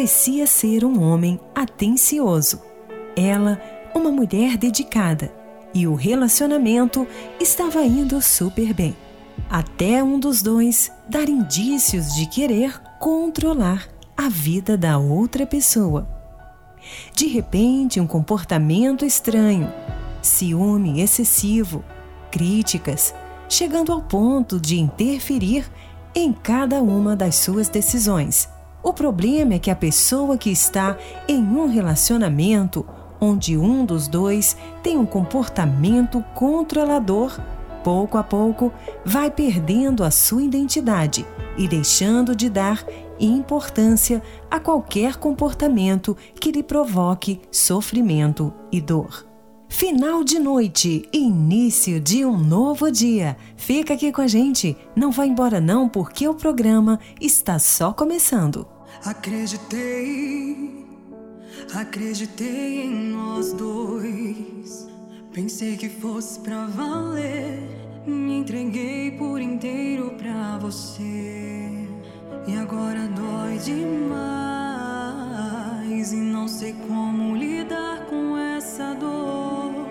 Parecia ser um homem atencioso, ela, uma mulher dedicada, e o relacionamento estava indo super bem. Até um dos dois dar indícios de querer controlar a vida da outra pessoa. De repente, um comportamento estranho, ciúme excessivo, críticas, chegando ao ponto de interferir em cada uma das suas decisões. O problema é que a pessoa que está em um relacionamento onde um dos dois tem um comportamento controlador, pouco a pouco vai perdendo a sua identidade e deixando de dar importância a qualquer comportamento que lhe provoque sofrimento e dor. Final de noite, início de um novo dia. Fica aqui com a gente, não vá embora não, porque o programa está só começando. Acreditei, acreditei em nós dois. Pensei que fosse pra valer, me entreguei por inteiro pra você. E agora dói demais e não sei como lidar com essa dor.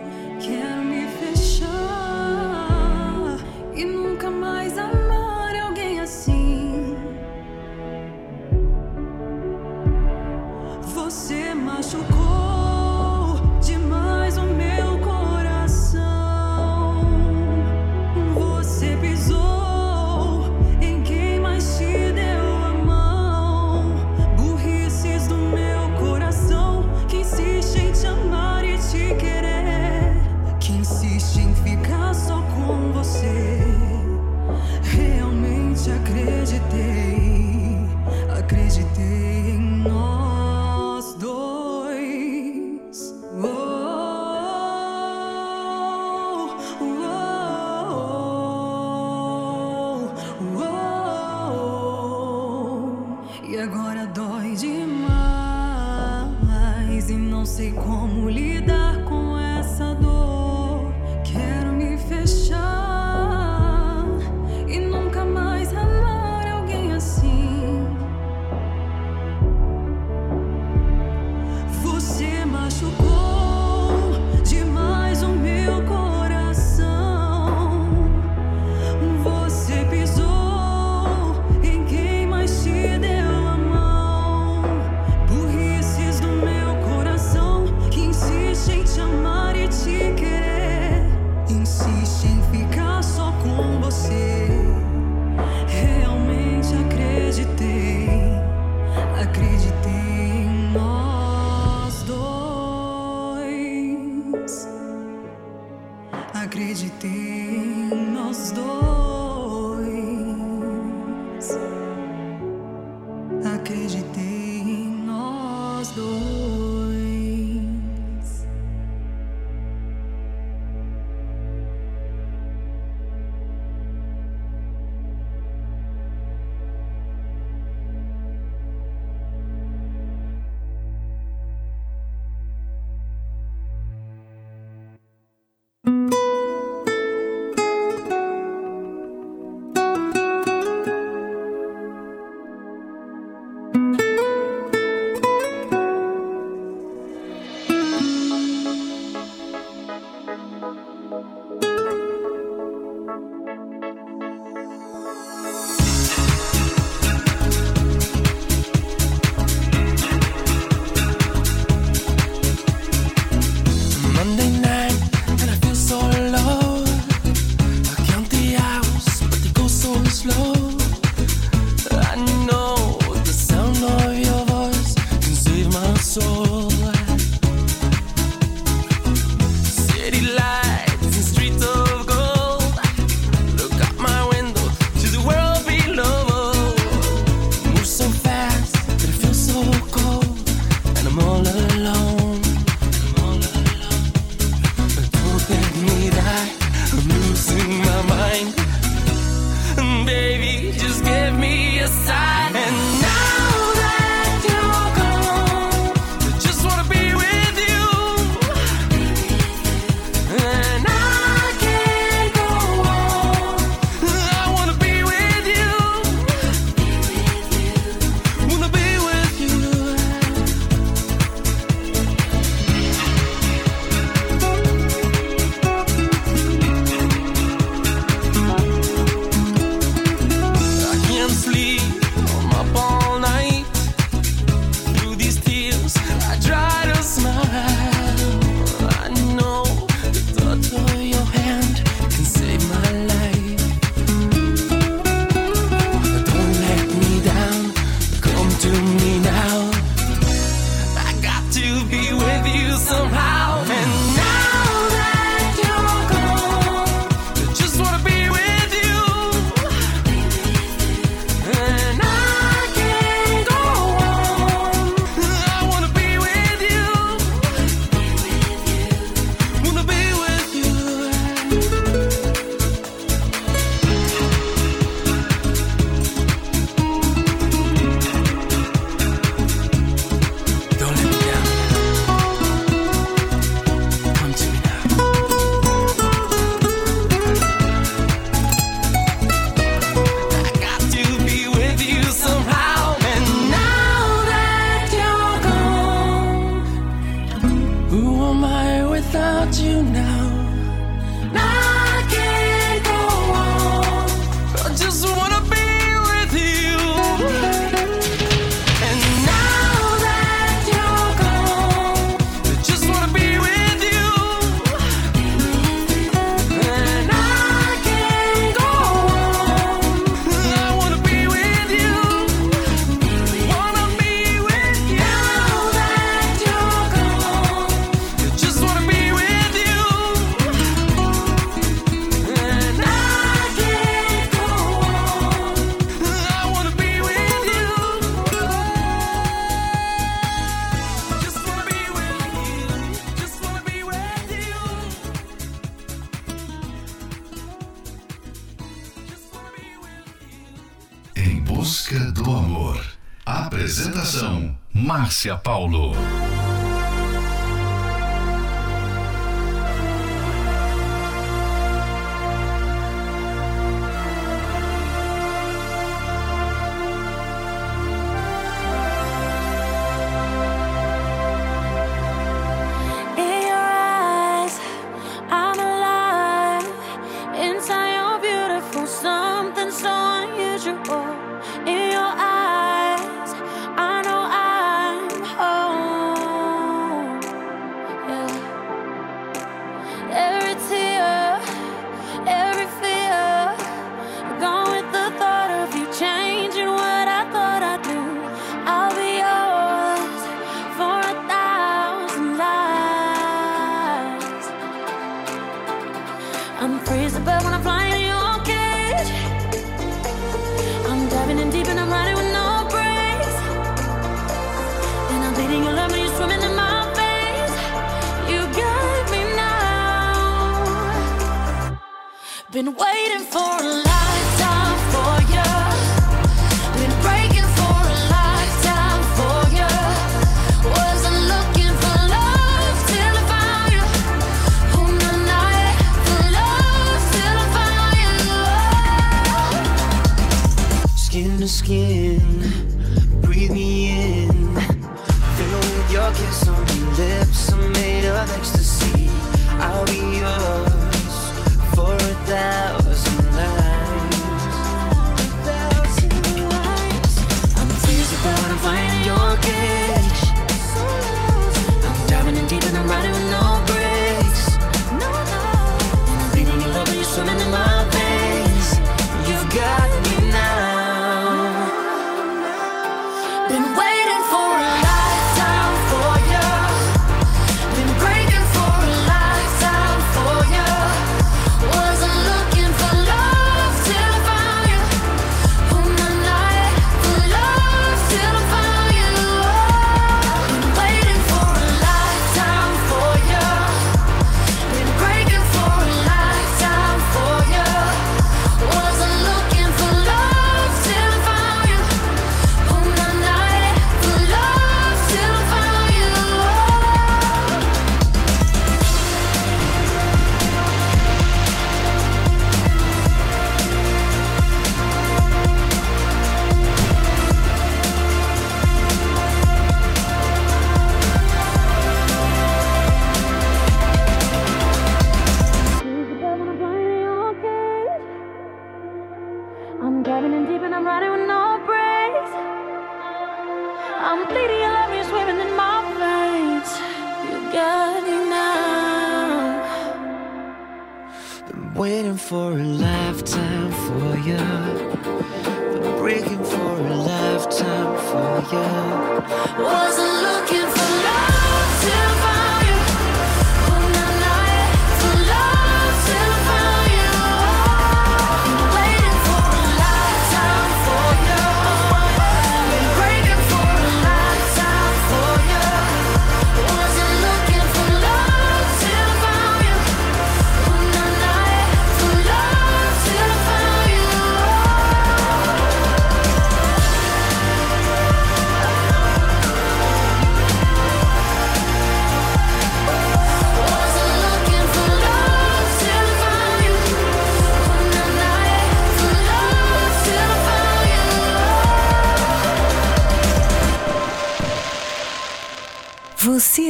Márcia Paulo.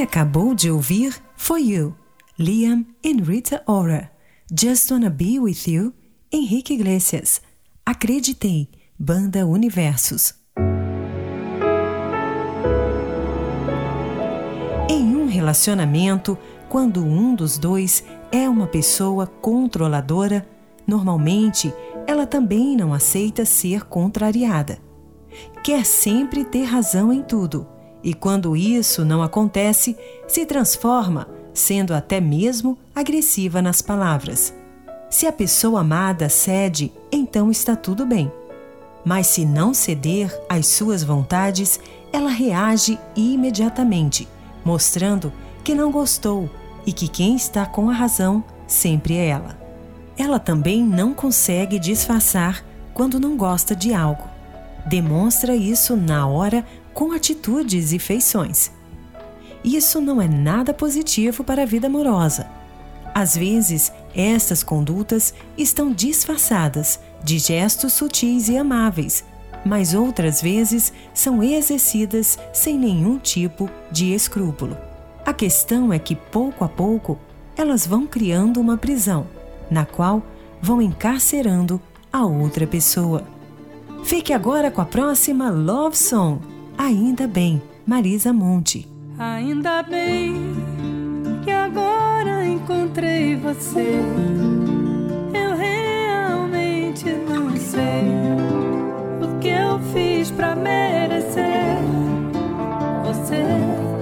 Acabou de ouvir For You, Liam and Rita Ora, Just Wanna Be With You, Henrique Iglesias, Acreditei, Banda Universos. Em um relacionamento, quando um dos dois é uma pessoa controladora, normalmente ela também não aceita ser contrariada. Quer sempre ter razão em tudo e quando isso não acontece, se transforma, sendo até mesmo agressiva nas palavras. Se a pessoa amada cede, então está tudo bem. Mas se não ceder às suas vontades, ela reage imediatamente, mostrando que não gostou e que quem está com a razão sempre é ela. Ela também não consegue disfarçar quando não gosta de algo. demonstra isso na hora com atitudes e feições. Isso não é nada positivo para a vida amorosa. Às vezes, estas condutas estão disfarçadas de gestos sutis e amáveis, mas outras vezes são exercidas sem nenhum tipo de escrúpulo. A questão é que, pouco a pouco, elas vão criando uma prisão, na qual vão encarcerando a outra pessoa. Fique agora com a próxima Love Song. Ainda bem, Marisa Monte. Ainda bem que agora encontrei você. Eu realmente não sei o que eu fiz pra merecer você.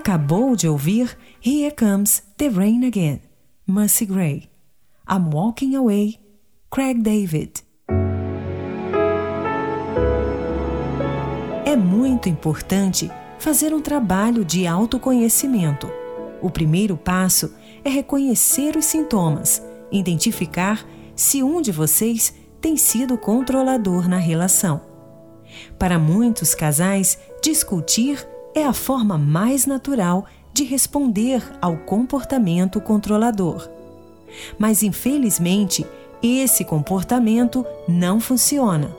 acabou de ouvir Here Comes the Rain Again, Mercy Gray. I'm Walking Away, Craig David. É muito importante fazer um trabalho de autoconhecimento. O primeiro passo é reconhecer os sintomas, identificar se um de vocês tem sido controlador na relação. Para muitos casais, discutir é a forma mais natural de responder ao comportamento controlador. Mas infelizmente, esse comportamento não funciona.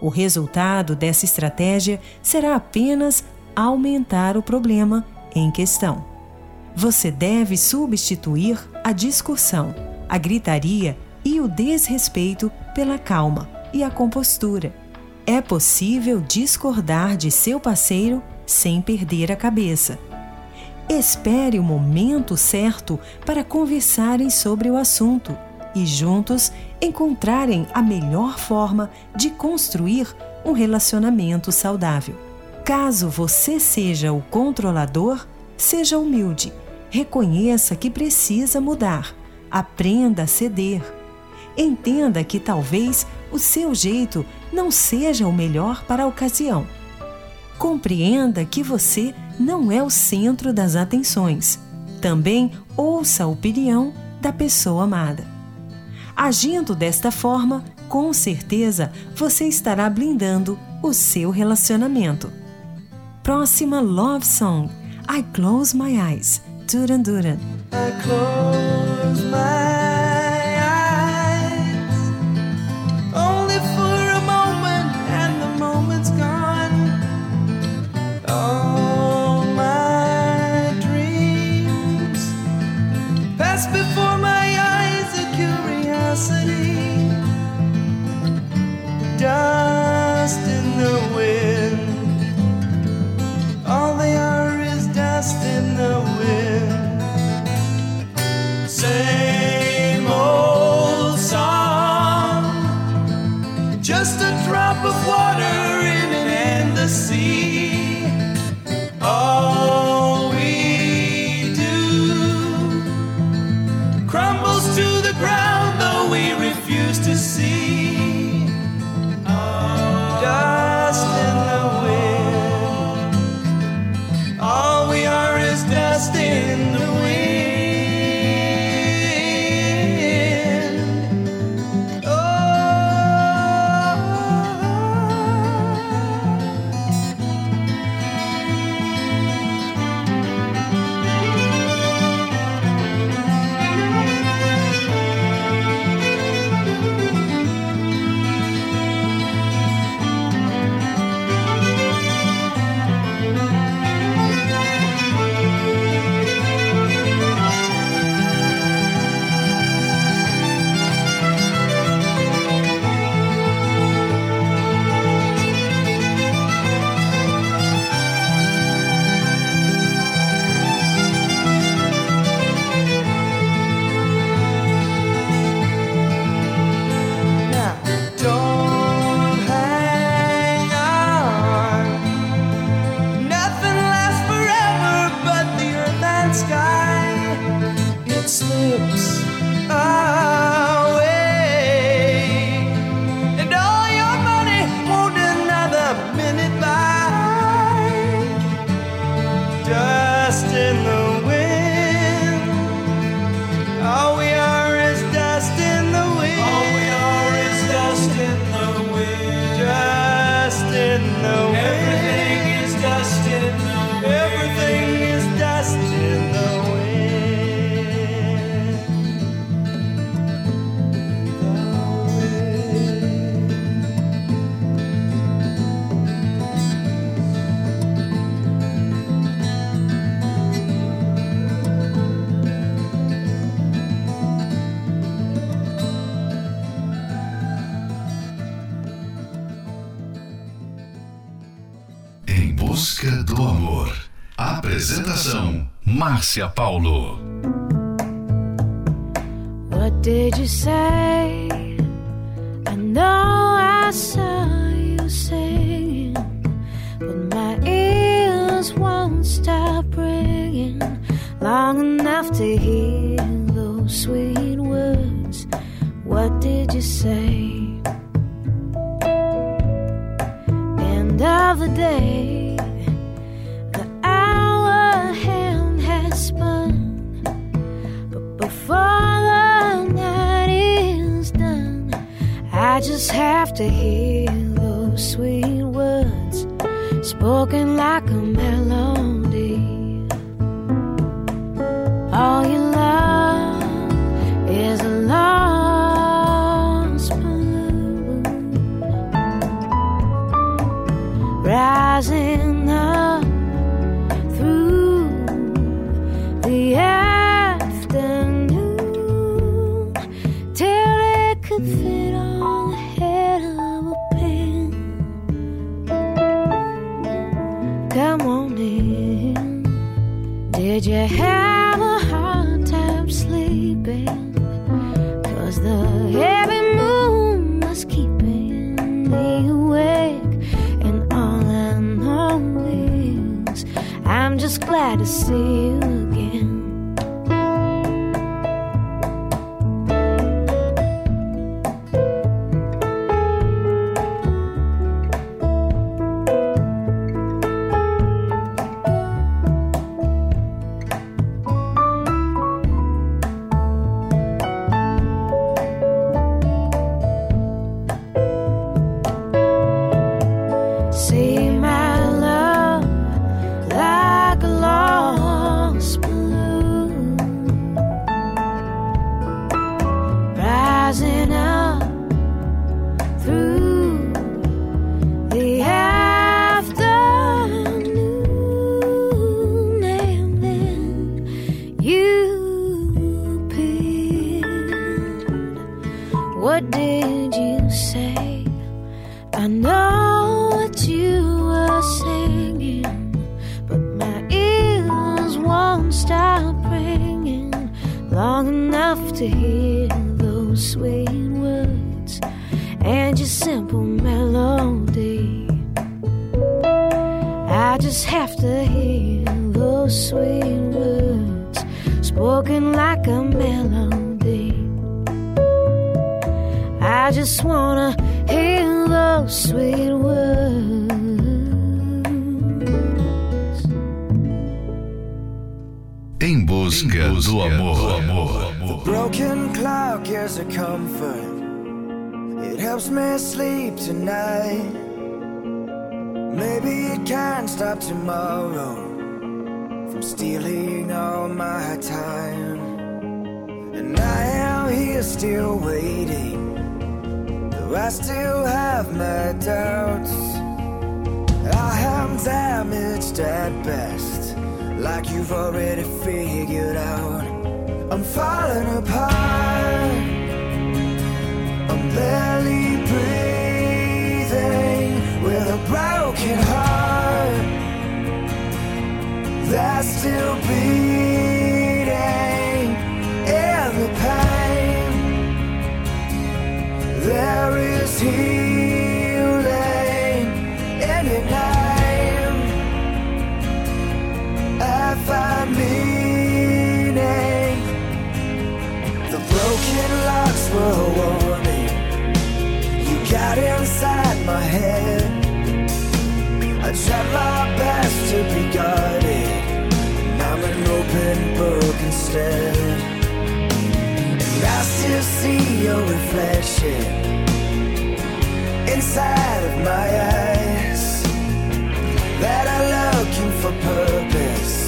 O resultado dessa estratégia será apenas aumentar o problema em questão. Você deve substituir a discussão, a gritaria e o desrespeito pela calma e a compostura. É possível discordar de seu parceiro sem perder a cabeça. Espere o momento certo para conversarem sobre o assunto e juntos encontrarem a melhor forma de construir um relacionamento saudável. Caso você seja o controlador, seja humilde, reconheça que precisa mudar, aprenda a ceder. Entenda que talvez o seu jeito não seja o melhor para a ocasião. Compreenda que você não é o centro das atenções. Também ouça a opinião da pessoa amada. Agindo desta forma, com certeza você estará blindando o seu relacionamento. Próxima Love Song: I Close My Eyes, Duran Duran. I close my Apresentação: Márcia Paulo. What did you say? I know I saw you singing, but my ears won't stop ringing long enough to hear to hear those sweet words spoken like like you've already figured out. I'm falling apart, I'm barely breathing with a broken heart that's still beating. in the pain there is healing. head. I tried my best to be guarded, and I'm an open book instead. And I still see your reflection inside of my eyes. That are looking for purpose,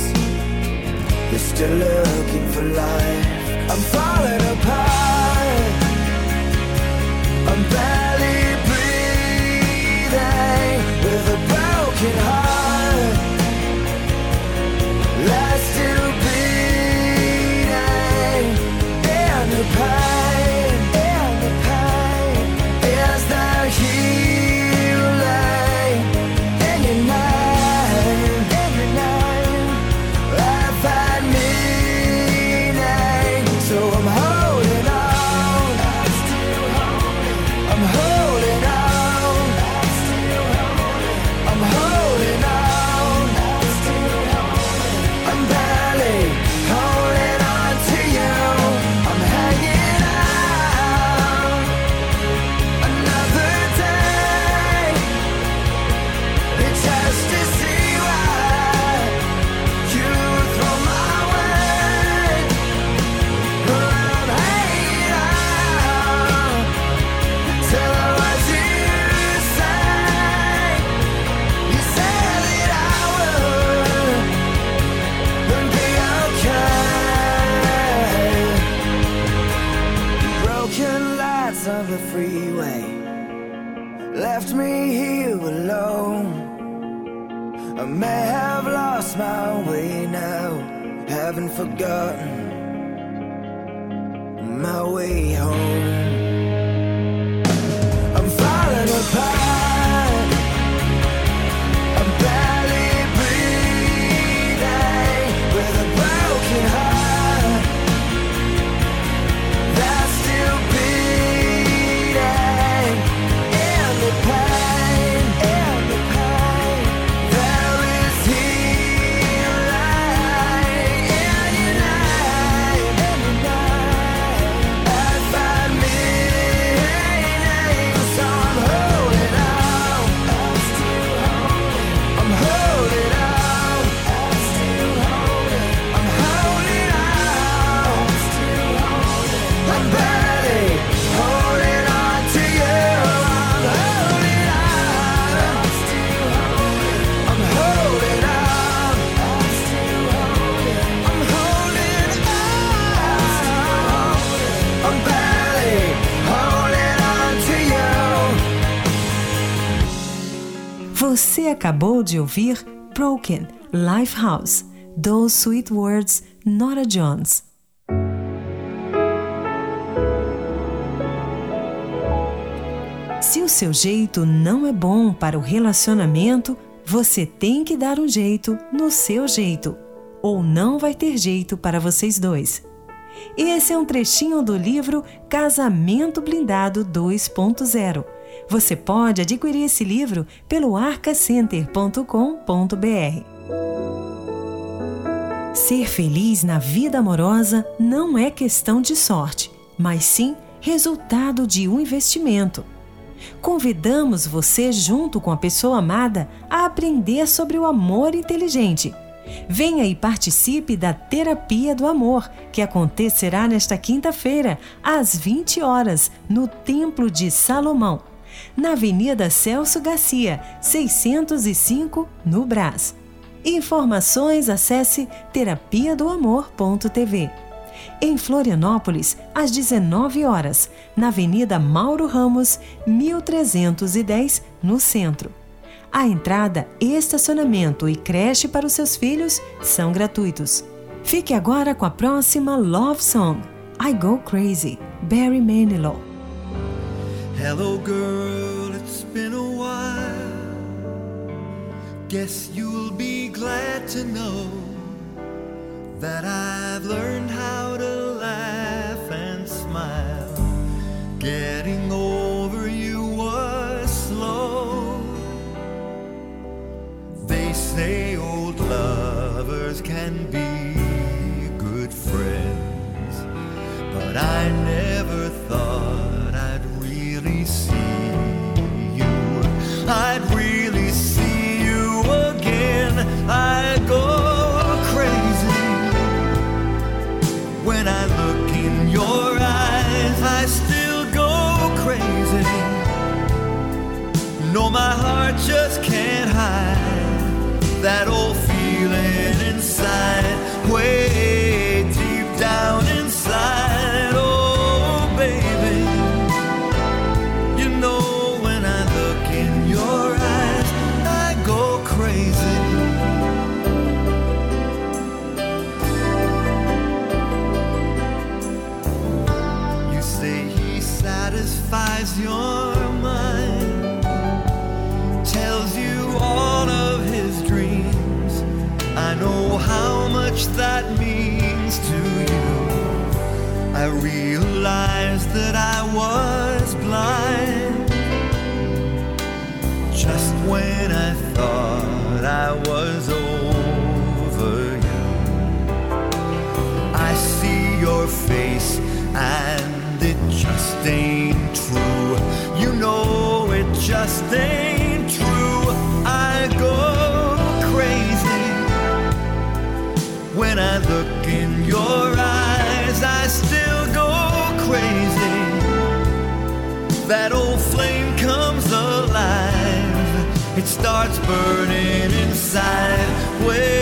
you're still looking for life. I'm falling apart. I'm barely broken heart. Let's do. Você acabou de ouvir Broken, Lifehouse, Those Sweet Words, Nora Jones. Se o seu jeito não é bom para o relacionamento, você tem que dar um jeito no seu jeito, ou não vai ter jeito para vocês dois. Esse é um trechinho do livro Casamento Blindado 2.0 você pode adquirir esse livro pelo arcacenter.com.br. Ser feliz na vida amorosa não é questão de sorte, mas sim resultado de um investimento. Convidamos você, junto com a pessoa amada, a aprender sobre o amor inteligente. Venha e participe da Terapia do Amor, que acontecerá nesta quinta-feira, às 20 horas, no Templo de Salomão, na Avenida Celso Garcia, 605, no Brás. Informações acesse terapia do amor.tv em Florianópolis, às 19 horas, na Avenida Mauro Ramos, 1310, no centro. A entrada, estacionamento e creche para os seus filhos são gratuitos. Fique agora com a próxima Love Song, I Go Crazy, Barry Manilow. Hello, girl, it's been a while. Guess you'll be glad to know that I've learned how to laugh and smile. Getting over you was slow. They say old lovers can be good friends, but I never just can't hide that old That old flame comes alive. It starts burning inside, way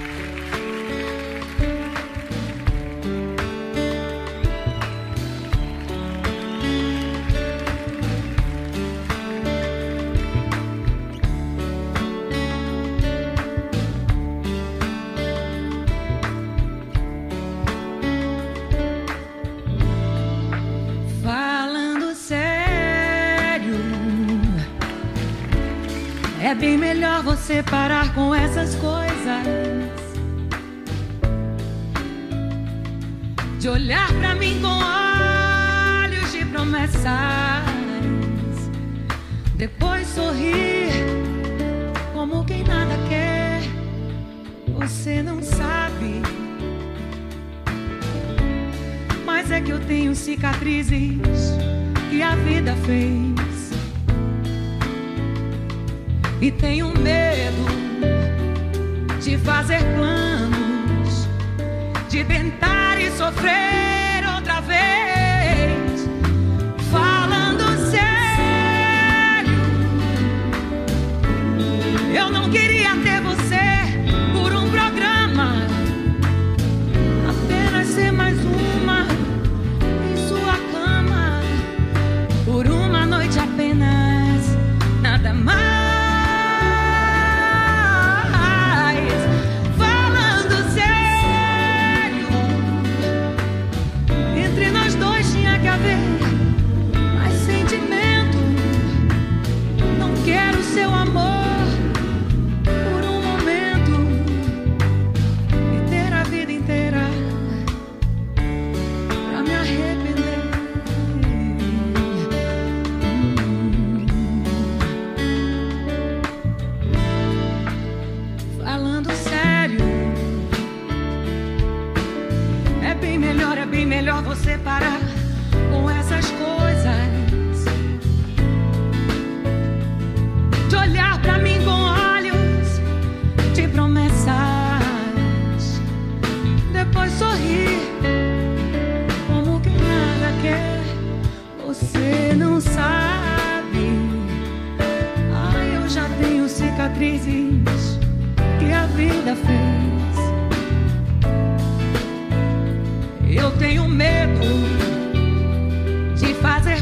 É bem melhor você parar com essas coisas. De olhar pra mim com olhos de promessas, depois sorrir como quem nada quer. Você não sabe. Mas é que eu tenho cicatrizes que a vida fez. E tenho medo de fazer planos, de tentar e sofrer com essas coisas. De olhar pra mim com olhos de promessas, depois sorrir como quem nada quer. Você não sabe. Ai, eu já tenho cicatrizes que a vida fez. Tenho medo de fazer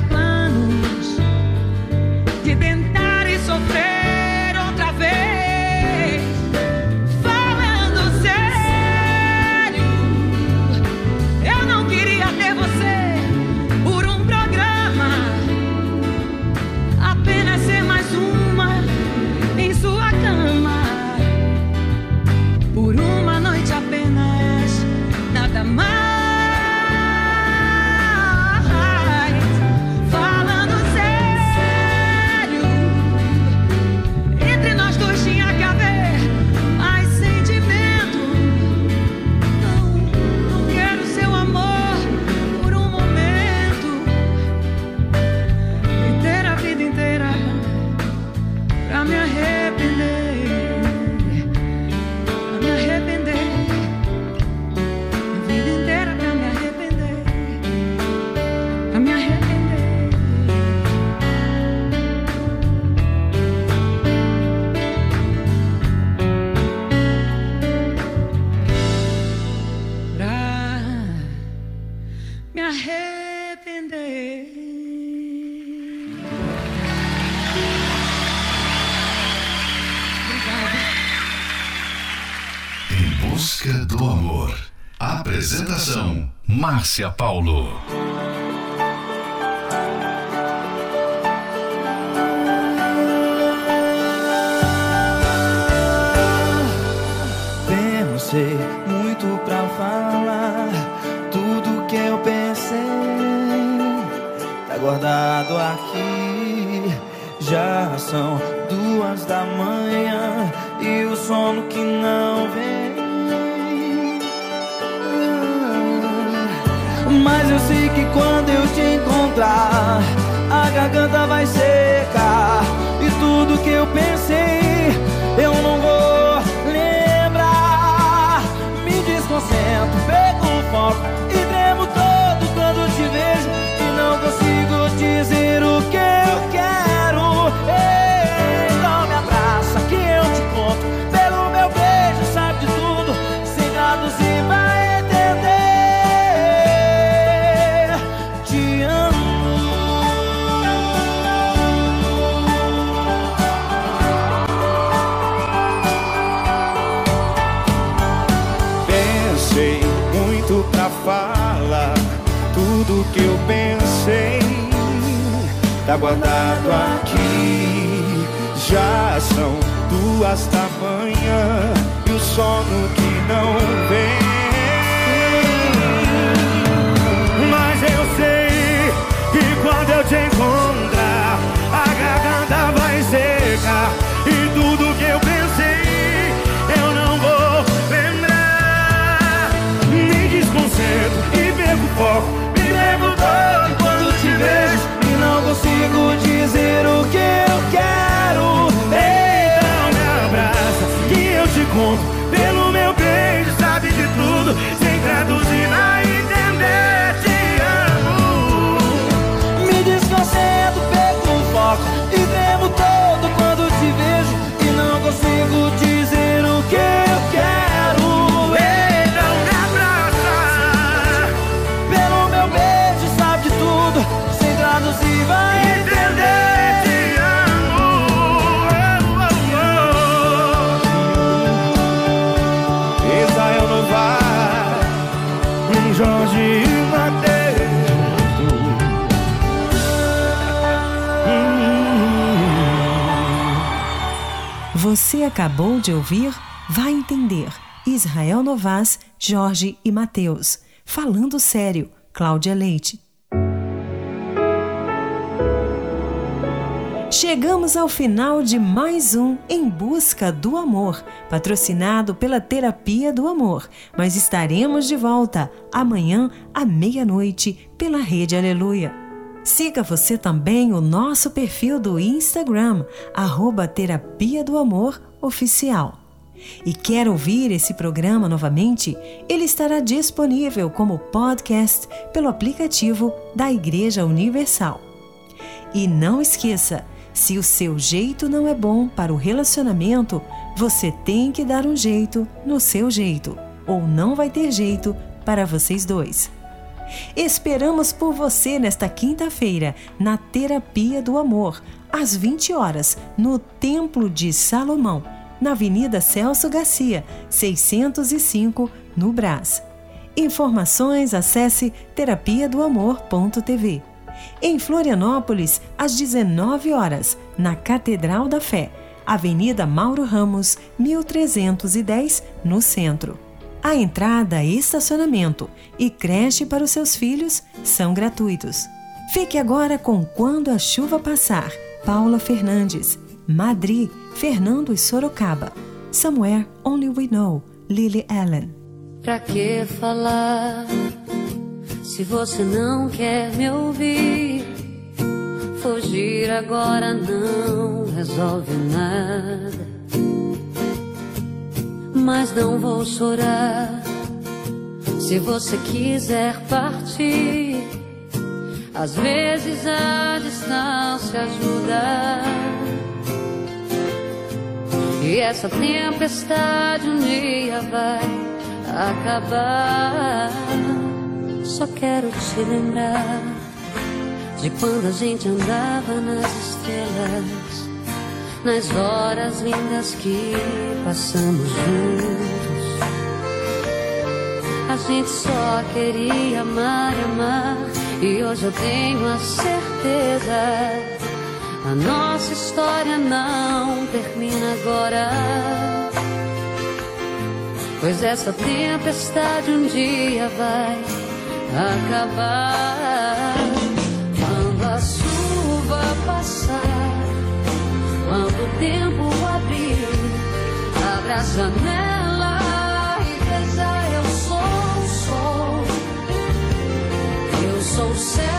busca do amor. Apresentação: Márcia Paulo. Pensei muito pra falar tudo que eu pensei. Tá guardado aqui. Já são duas da manhã e o sono que não vem. Mas eu sei que quando eu te encontrar, a garganta vai secar. E tudo que eu pensei, Tá guardado aqui. Já são duas da manhã e o sono que não vem. Mas eu sei que quando eu te encontrar, a garganta vai secar Você acabou de ouvir Vai Entender. Israel Novas, Jorge e Mateus. Falando sério, Cláudia Leite. Chegamos ao final de mais um Em Busca do Amor, patrocinado pela Terapia do Amor. Mas estaremos de volta amanhã à meia-noite pela Rede Aleluia. Siga você também o nosso perfil do Instagram, arroba Terapia do Amor Oficial. E quer ouvir esse programa novamente? Ele estará disponível como podcast pelo aplicativo da Igreja Universal. E não esqueça, se o seu jeito não é bom para o relacionamento, você tem que dar um jeito no seu jeito, ou não vai ter jeito para vocês dois. Esperamos por você nesta quinta-feira, na Terapia do Amor, às 20 horas, no Templo de Salomão, na Avenida Celso Garcia, 605, no Brás. Informações acesse terapia do amor.tv. Em Florianópolis, às 19 horas, na Catedral da Fé, Avenida Mauro Ramos, 1310, no centro. A entrada, estacionamento e creche para os seus filhos são gratuitos. Fique agora com Quando a Chuva Passar, Paula Fernandes. Madrid, Fernando e Sorocaba. Somewhere Only We Know, Lily Allen. Pra que falar se você não quer me ouvir? Fugir agora não resolve nada. Mas não vou chorar se você quiser partir. Às vezes a distância ajuda. E essa tempestade um dia vai acabar. Só quero te lembrar de quando a gente andava nas estrelas, nas horas lindas que passamos juntos. A gente só queria amar e amar, e hoje eu tenho a certeza. A nossa história não termina agora. Pois essa tempestade um dia vai acabar. Quando o tempo abrir, abra a janela e veja eu sou o sol. Eu sou o céu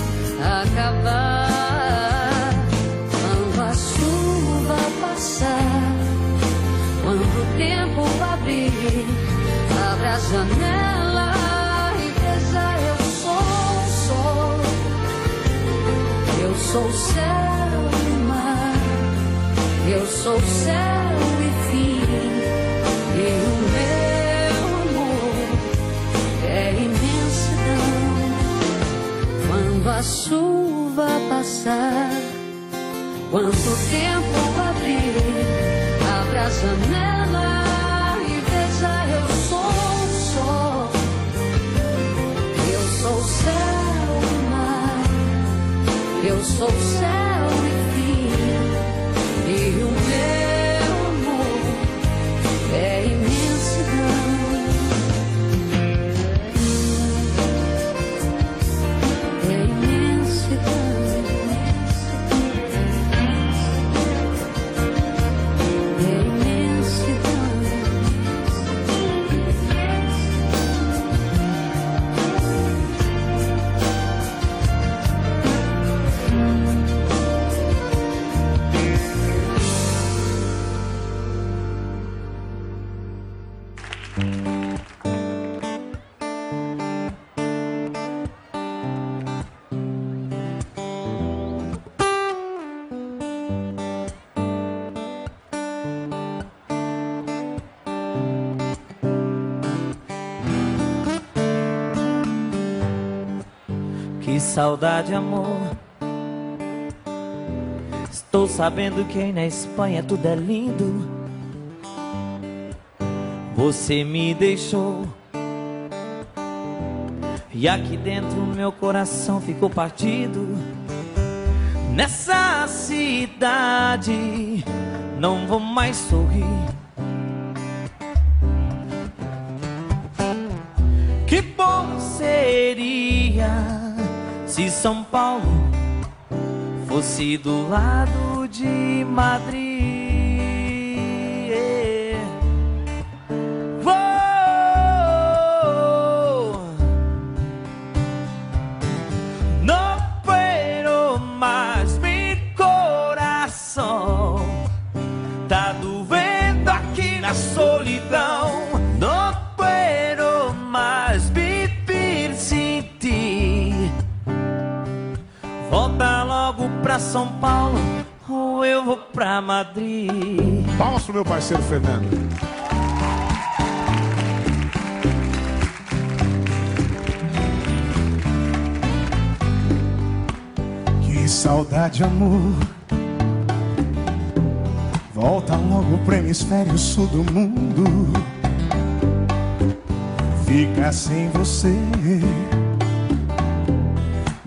acabar. Quando a chuva passar, quando o tempo abrir, abre a janela e veja eu sou o sol. Eu sou céu e mar. Eu sou céu e fim. A chuva passar, quando o tempo abrir, abre a janela e veja eu sou o sol. Eu sou o céu o mar. Eu sou o céu saudade, amor. Estou sabendo que aí na Espanha tudo é lindo. Você me deixou. E aqui dentro meu coração ficou partido. Nessa cidade não vou mais sorrir. Se São Paulo fosse do lado de Madrid. São Paulo ou eu vou pra Madrid. Palmas pro meu parceiro Fernando. Que saudade, amor. Volta logo pro hemisfério sul do mundo. Ficar sem você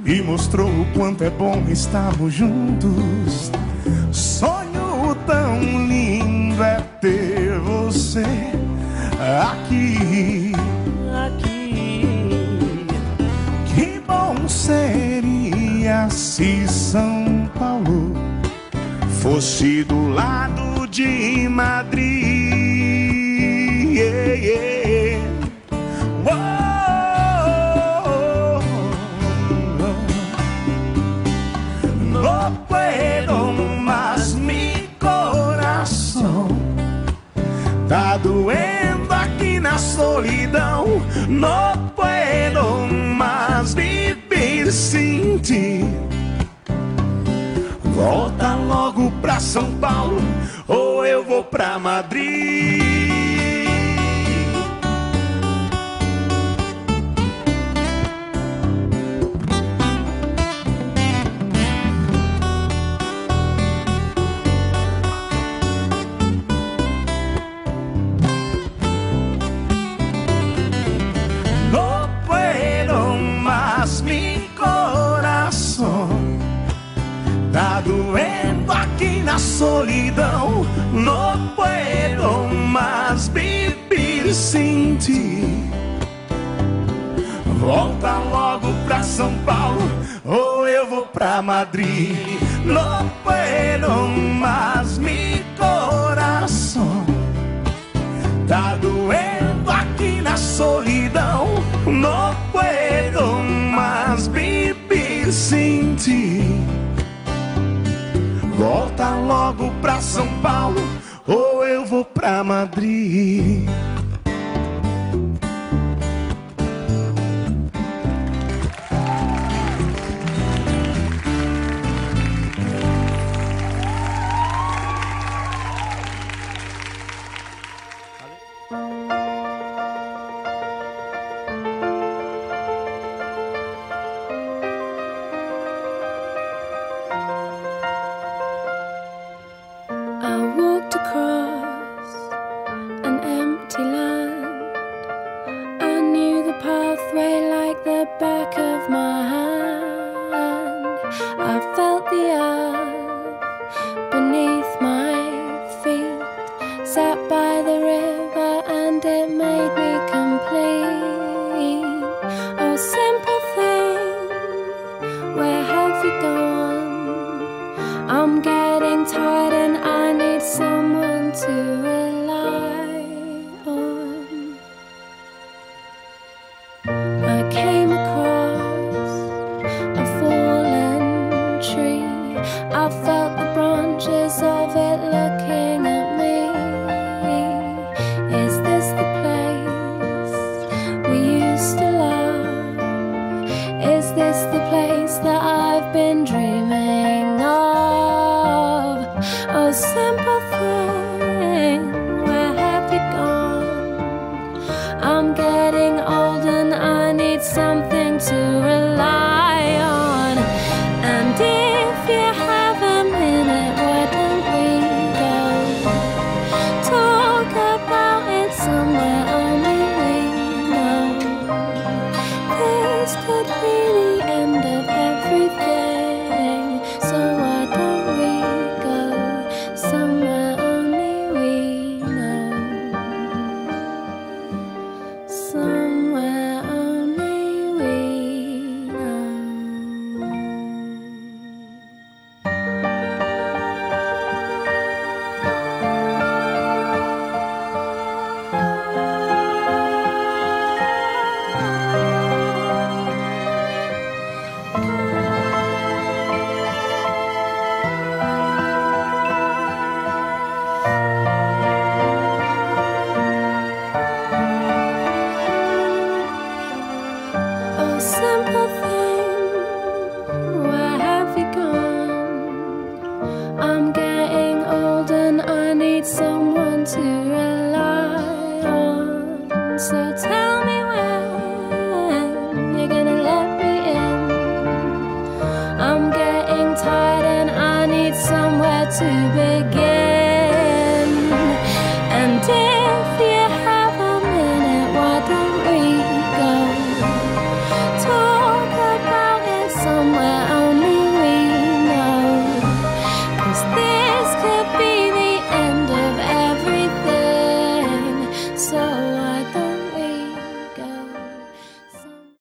me mostrou o quanto é bom estarmos juntos. Sonho tão lindo é ter você aqui. Aqui. Que bom seria se São Paulo fosse do lado de Madrid. Na solidão. Não puedo mais viver sem ti. Volta logo pra São Paulo, ou eu vou pra Madrid. solidão. No puedo más vivir sem ti. Volta logo pra São Paulo ou eu vou pra Madrid. No puedo más mi coração. Tá doendo aqui na solidão. No puedo más vivir sem ti. Volta logo pra São Paulo ou eu vou pra Madrid.